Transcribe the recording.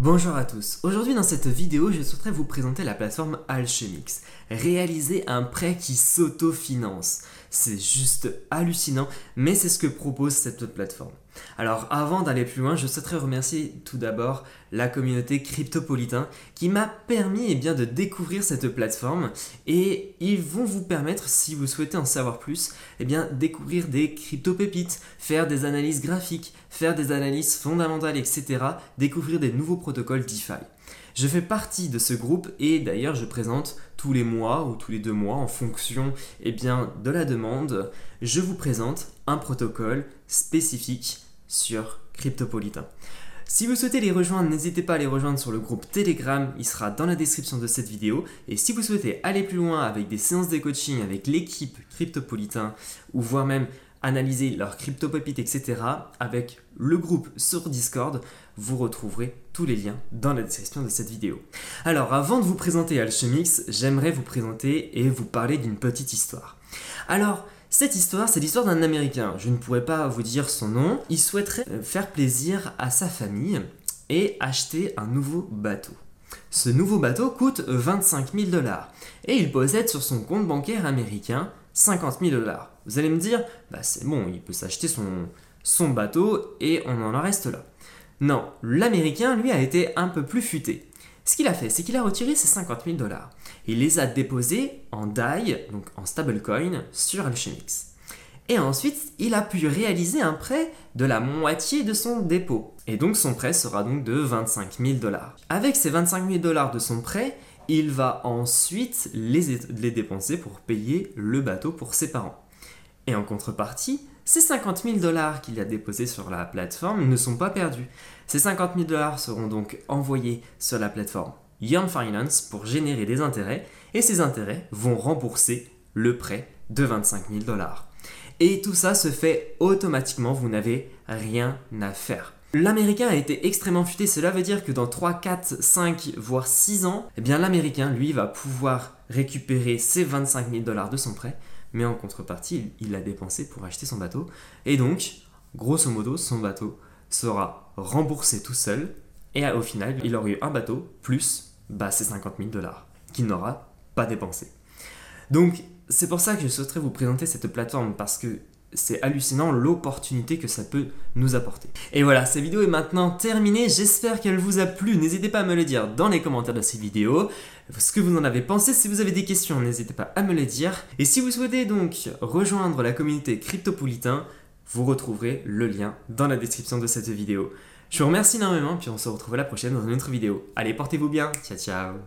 Bonjour à tous, aujourd'hui dans cette vidéo je souhaiterais vous présenter la plateforme Alchemix. Réaliser un prêt qui s'autofinance. C'est juste hallucinant, mais c'est ce que propose cette plateforme. Alors avant d'aller plus loin, je souhaiterais remercier tout d'abord la communauté Cryptopolitain qui m'a permis eh bien, de découvrir cette plateforme et ils vont vous permettre, si vous souhaitez en savoir plus, eh bien, découvrir des crypto-pépites, faire des analyses graphiques, faire des analyses fondamentales, etc. Découvrir des nouveaux protocoles DeFi. Je fais partie de ce groupe et d'ailleurs je présente tous les mois ou tous les deux mois en fonction eh bien, de la demande, je vous présente un protocole spécifique sur Cryptopolitain. Si vous souhaitez les rejoindre, n'hésitez pas à les rejoindre sur le groupe Telegram, il sera dans la description de cette vidéo. Et si vous souhaitez aller plus loin avec des séances de coaching avec l'équipe Cryptopolitain, ou voire même analyser leurs crypto etc., avec le groupe sur Discord, vous retrouverez tous les liens dans la description de cette vidéo. Alors avant de vous présenter Alchemix, j'aimerais vous présenter et vous parler d'une petite histoire. Alors, cette histoire, c'est l'histoire d'un Américain. Je ne pourrais pas vous dire son nom. Il souhaiterait euh, faire plaisir à sa famille et acheter un nouveau bateau. Ce nouveau bateau coûte 25 000 dollars et il possède sur son compte bancaire américain 50 000 dollars. Vous allez me dire, bah c'est bon, il peut s'acheter son, bateau et on en reste là. Non, l'américain, lui, a été un peu plus futé. Ce qu'il a fait, c'est qu'il a retiré ses 50 000 dollars. Il les a déposés en DAI, donc en stablecoin, sur Alchemix. Et ensuite, il a pu réaliser un prêt de la moitié de son dépôt. Et donc son prêt sera donc de 25 000 dollars. Avec ces 25 000 dollars de son prêt, il va ensuite les, dépenser pour payer le bateau pour ses parents. Et en contrepartie, ces 50 000 dollars qu'il a déposés sur la plateforme ne sont pas perdus. Ces 50 000 dollars seront donc envoyés sur la plateforme Young Finance pour générer des intérêts et ces intérêts vont rembourser le prêt de 25 000 dollars. Et tout ça se fait automatiquement, vous n'avez rien à faire. L'américain a été extrêmement futé, cela veut dire que dans 3, 4, 5, voire 6 ans, eh bien l'américain, lui, va pouvoir récupérer ses 25 000 dollars de son prêt, mais en contrepartie, il l'a dépensé pour acheter son bateau. Et donc, grosso modo, son bateau sera remboursé tout seul, et au final, il aura eu un bateau plus bah, ses 50 000 dollars qu'il n'aura pas dépensé. Donc, c'est pour ça que je souhaiterais vous présenter cette plateforme, parce que c'est hallucinant l'opportunité que ça peut nous apporter. Et voilà, cette vidéo est maintenant terminée, j'espère qu'elle vous a plu, n'hésitez pas à me le dire dans les commentaires de cette vidéo, ce que vous en avez pensé, si vous avez des questions, n'hésitez pas à me les dire, et si vous souhaitez donc rejoindre la communauté Cryptopolitain, vous retrouverez le lien dans la description de cette vidéo. Je vous remercie énormément, puis on se retrouve la prochaine dans une autre vidéo. Allez, portez-vous bien, ciao ciao